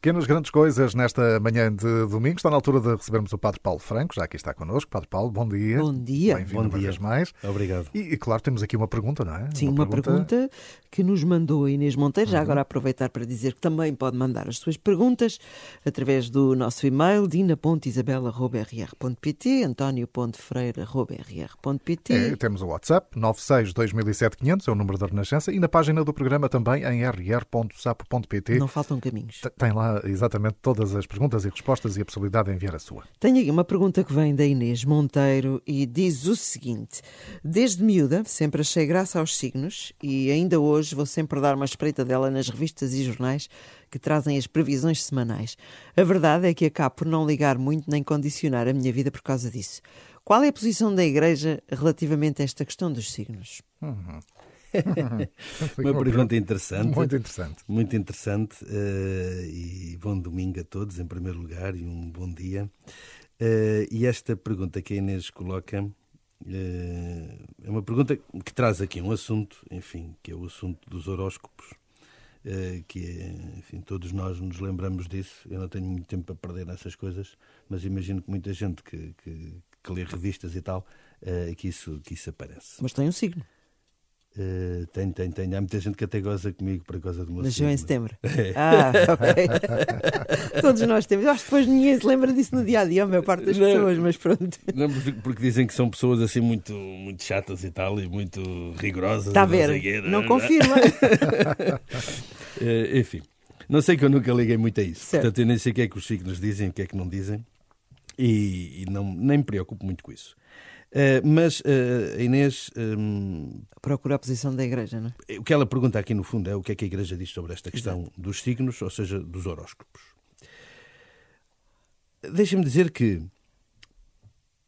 Pequenas grandes coisas nesta manhã de domingo. Está na altura de recebermos o Padre Paulo Franco, já aqui está connosco. Padre Paulo, bom dia. Bom dia. Bem-vindo Bom uma dia. vez mais. Obrigado. E, e, claro, temos aqui uma pergunta, não é? Sim, uma, pergunta... que nos mandou a Inês Monteiro. Uhum. Já agora aproveitar para dizer que também pode mandar as suas perguntas através do nosso e-mail dina.isabela.rr.pt antonio.freire.rr.pt É, temos o WhatsApp, 96 2007 500, é o número da Renascença, e na página do programa também em rr.sapo.pt. Não faltam caminhos. T- Tem lá exatamente todas as perguntas e respostas e a possibilidade de enviar a sua. Tenho aqui uma pergunta que vem da Inês Monteiro e diz o seguinte: Desde miúda sempre achei graça aos signos e ainda hoje vou sempre dar uma espreita dela nas revistas e jornais que trazem as previsões semanais. A verdade é que acabo por não ligar muito nem condicionar a minha vida por causa disso. Qual é a posição da Igreja relativamente a esta questão dos signos? Uma pergunta interessante. Muito interessante. Muito interessante. eh, e bom domingo a todos, em primeiro lugar, e um bom dia. Eh, e esta pergunta que a Inês coloca eh, é uma pergunta que traz aqui um assunto, enfim, que é o assunto dos horóscopos. eh, que é, enfim, todos nós nos lembramos disso. Eu não tenho muito tempo para perder nessas coisas, mas imagino que muita gente que, que, que lê revistas e tal, eh, que, isso, que isso aparece. Mas tem um signo. Eh, tenho, tenho, tenho. Há muita gente que até goza comigo por causa do meu Nasceu em setembro. Ah, ok. Todos nós temos. Acho que depois ninguém se lembra disso no dia a dia, a maior parte das Não. pessoas, mas pronto. Não, porque- dizem que são pessoas assim muito, muito chatas e tal, e muito rigorosas. Está a não ver? Não é? confirma. Eh, enfim, não sei que eu nunca liguei muito a isso. Certo. Portanto, eu nem sei o que é que os signos dizem, o que é que não dizem, e, e não, nem me preocupo muito com isso. Eh, mas eh, a Inês, hum, Procura a posição da igreja, não é? o que ela pergunta aqui no fundo é o que é que a Igreja diz sobre esta questão dos signos, ou seja, dos horóscopos. Deixa-me dizer que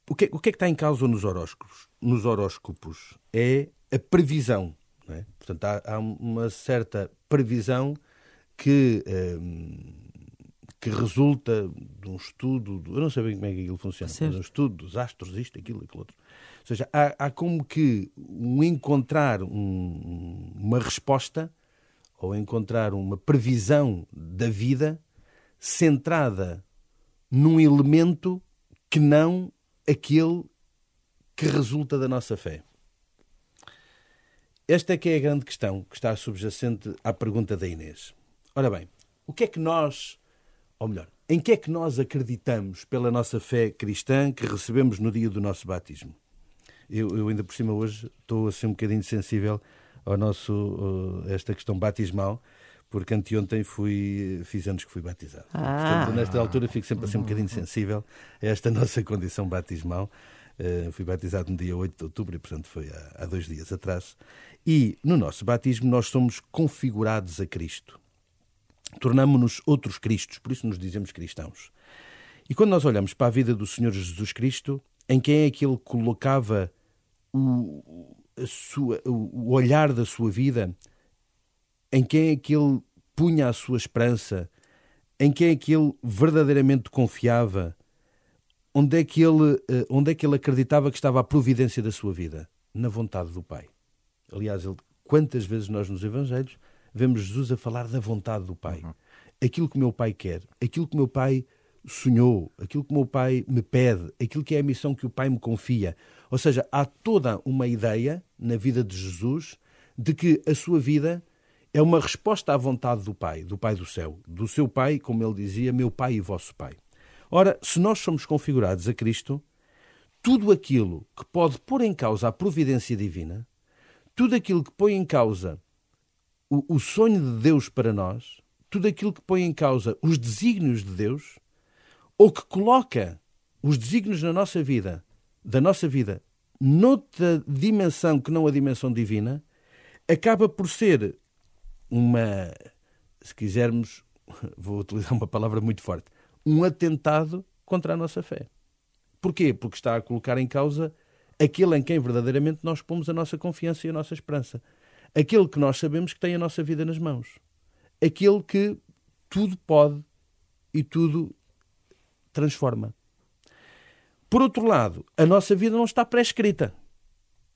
o que, é- o que é que está em causa nos horóscopos? Nos horóscopos é a previsão. é? Portanto, há, há uma certa previsão que, hum, que resulta de um estudo, eu não sei bem como é que aquilo funciona, mas Certo. um estudo dos astros, isto, aquilo, aquilo outro. Ou seja, há, há como que um encontrar um- uma resposta ou encontrar uma previsão da vida centrada num elemento que não aquele que resulta da nossa fé. Esta é que é a grande questão que está subjacente à pergunta da Inês. Ora bem, o que é que nós, ou melhor, em que é que nós acreditamos pela nossa fé cristã que recebemos no dia do nosso batismo? Eu, eu ainda por cima hoje estou assim um bocadinho sensível ao nosso uh, esta questão batismal, porque anteontem fui, fiz anos que fui batizado. Ah. Portanto, nesta altura fico sempre assim um bocadinho sensível a esta nossa condição batismal. Uh, fui batizado no dia 8 de outubro e, portanto, foi há, há dois dias atrás. E no nosso batismo nós somos configurados a Cristo. Tornamo-nos outros Cristos, por isso nos dizemos cristãos. E quando nós olhamos para a vida do Senhor Jesus Cristo, em quem é que ele colocava o, sua, o olhar da sua vida, em quem é que ele punha a sua esperança, em quem é que ele verdadeiramente confiava, onde é que ele, eh, onde é que ele acreditava que estava a providência da sua vida? Na vontade do Pai. Aliás, ele, quantas vezes nós nos Evangelhos vemos Jesus a falar da vontade do Pai. Aquilo que o meu Pai quer, aquilo que o meu Pai sonhou, aquilo que o meu Pai me pede, aquilo que é a missão que o Pai me confia. Ou seja, há toda uma ideia na vida de Jesus de que a sua vida é uma resposta à vontade do Pai, do Pai do céu, do seu Pai, como ele dizia, meu Pai e vosso Pai. Ora, se nós somos configurados a Cristo, tudo aquilo que pode pôr em causa a providência divina, tudo aquilo que põe em causa o, o sonho de Deus para nós, tudo aquilo que põe em causa os desígnios de Deus, ou que coloca os desígnios na nossa vida, da nossa vida, noutra dimensão que não a dimensão divina, acaba por ser uma, se quisermos, vou utilizar uma palavra muito forte, um atentado contra a nossa fé. Porquê? Porque está a colocar em causa aquele em quem verdadeiramente nós pomos a nossa confiança e a nossa esperança. Aquele que nós sabemos que tem a nossa vida nas mãos. Aquele que tudo pode e tudo transforma. Por outro lado, a nossa vida não está pré-escrita.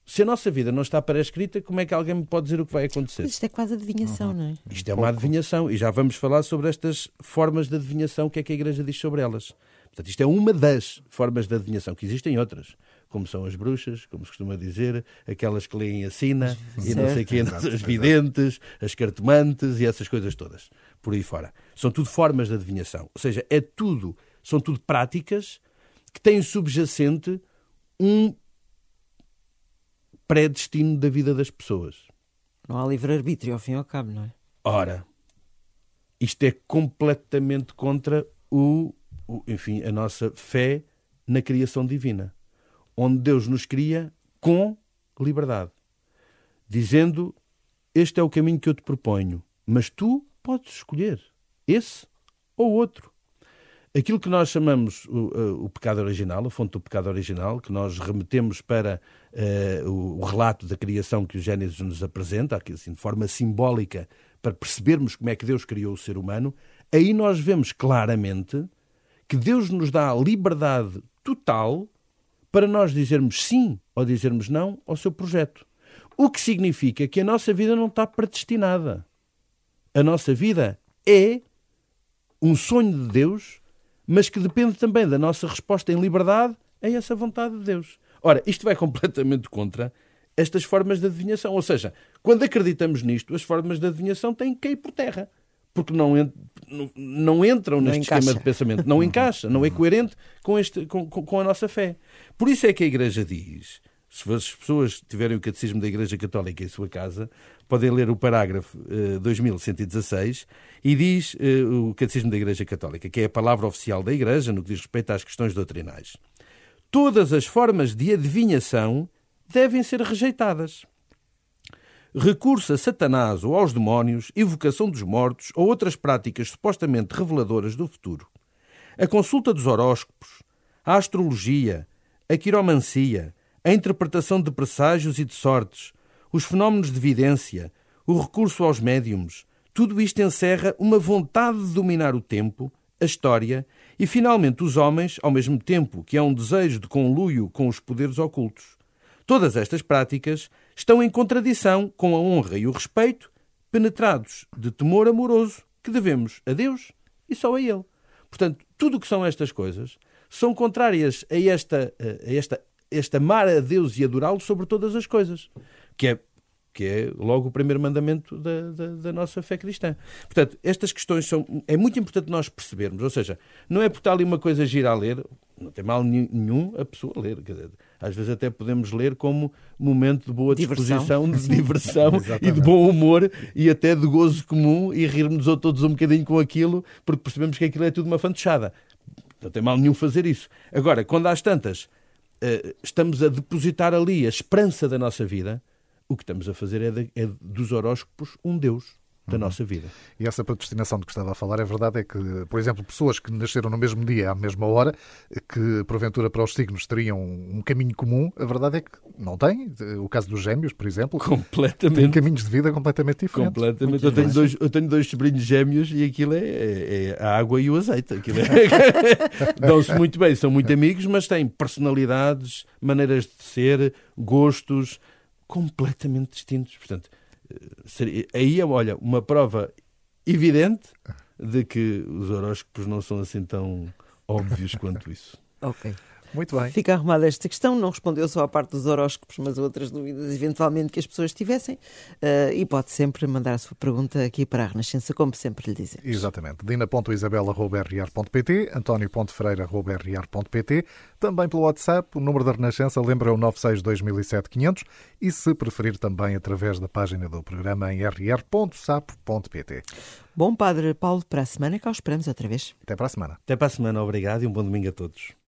Se a nossa vida não está pré-escrita, como é que alguém me pode dizer o que vai acontecer? Isto é quase adivinhação, uhum. não é? Isto é uma adivinhação e já vamos falar sobre estas formas de adivinhação, o que é que a Igreja diz sobre elas. Portanto, isto é uma das formas de adivinhação, que existem outras, como são as bruxas, como se costuma dizer, aquelas que leem a sina e não sei o quê, as videntes, as cartomantes e essas coisas todas, por aí fora. São tudo formas de adivinhação. Ou seja, é tudo, são tudo práticas que têm subjacente um pré-destino da vida das pessoas. Não há livre-arbítrio, ao fim e ao cabo, não é? Ora, isto é completamente contra o, o, enfim, a nossa fé na criação divina, onde Deus nos cria com liberdade, dizendo: Este é o caminho que eu te proponho, mas tu podes escolher esse ou outro. Aquilo que nós chamamos o, eh, o, pecado original, a fonte do pecado original, que nós remetemos para uh, o, o, relato da criação que o Gênesis nos apresenta, aqui, assim, de forma simbólica, para percebermos como é que Deus criou o ser humano, aí nós vemos claramente que Deus nos dá a liberdade total para nós dizermos sim ou dizermos não ao seu projeto. O que significa que a nossa vida não está predestinada. A nossa vida é um sonho de Deus mas que depende também da nossa resposta em liberdade a essa vontade de Deus. Ora, isto vai completamente contra estas formas de adivinhação. Ou seja, quando acreditamos nisto, as formas de adivinhação têm que cair por terra. Porque não, ent não entram não neste encaixa. de pensamento. Não encaixa, não é coerente com, este, com, com a nossa fé. Por isso é que a Igreja diz se as pessoas tiverem o Catecismo da Igreja Católica em sua casa, podem ler o parágrafo uh, 2116 e diz uh, o Catecismo da Igreja Católica, que é a palavra oficial da Igreja no que diz respeito às questões doutrinais. Todas as formas de adivinhação devem ser rejeitadas. Recurso a Satanás ou aos demónios, evocação dos mortos ou outras práticas supostamente reveladoras do futuro. A consulta dos horóscopos, a astrologia, a quiromancia, a interpretação de presságios e de sortes, os fenómenos de vidência, o recurso aos médiums, tudo isto encerra uma vontade de dominar o tempo, a história e, finalmente, os homens, ao mesmo tempo que há um desejo de conluio com os poderes ocultos. Todas estas práticas estão em contradição com a honra e o respeito, penetrados de temor amoroso que devemos a Deus e só a Ele. Portanto, tudo o que são estas coisas são contrárias a esta, a esta este amar a Deus e adorá-lo sobre todas as coisas, que é que é logo o primeiro mandamento da, da, da, nossa fé cristã. Portanto, estas questões são. É muito importante nós percebermos, ou seja, não é por estar ali uma coisa gira a ler, não tem mal nenhum a pessoa ler. Dizer, às vezes até podemos ler como momento de boa disposição, diversão. de diversão e de bom humor e até de gozo comum e rirmos todos um bocadinho com aquilo, porque percebemos que aquilo é tudo uma fantochada. Não tem mal nenhum fazer isso. Agora, quando às tantas eh, estamos a depositar ali a esperança da nossa vida, o que estamos a fazer é, de, é dos horóscopos um Deus da uhum. nossa vida. E essa predestinação de que estava a falar, é verdade é que, por exemplo, pessoas que nasceram no mesmo dia, à mesma hora, que porventura para os signos teriam um caminho comum, a verdade é que não têm. O caso dos gêmeos, por exemplo, completamente. têm caminhos de vida completamente diferentes. Completamente. Eu tenho, dois, eu tenho dois sobrinhos gêmeos e aquilo é, é, é a água e o azeite. É... Dão-se muito bem, são muito amigos, mas têm personalidades, maneiras de ser, gostos completamente distintos. Portanto, seria, aí é, olha, uma prova evidente de que os horóscopos não são assim tão óbvios quanto isso. Ok. Muito bem. Fica arrumada esta questão. Não respondeu só à parte dos horóscopos, mas outras dúvidas, eventualmente, que as pessoas tivessem. Uh, e pode sempre mandar a sua pergunta aqui para a Renascença, como sempre lhe dizemos. Exatamente. dina.isabela.rr.pt, antonio.freira.rr.pt, também pelo WhatsApp. O número da Renascença lembra o 962 e, se preferir, também através da página do programa em rr.sapo.pt. Bom, Padre Paulo, para a semana cá os esperamos outra vez. Até para a semana. Até para a semana, obrigado e um bom domingo a todos.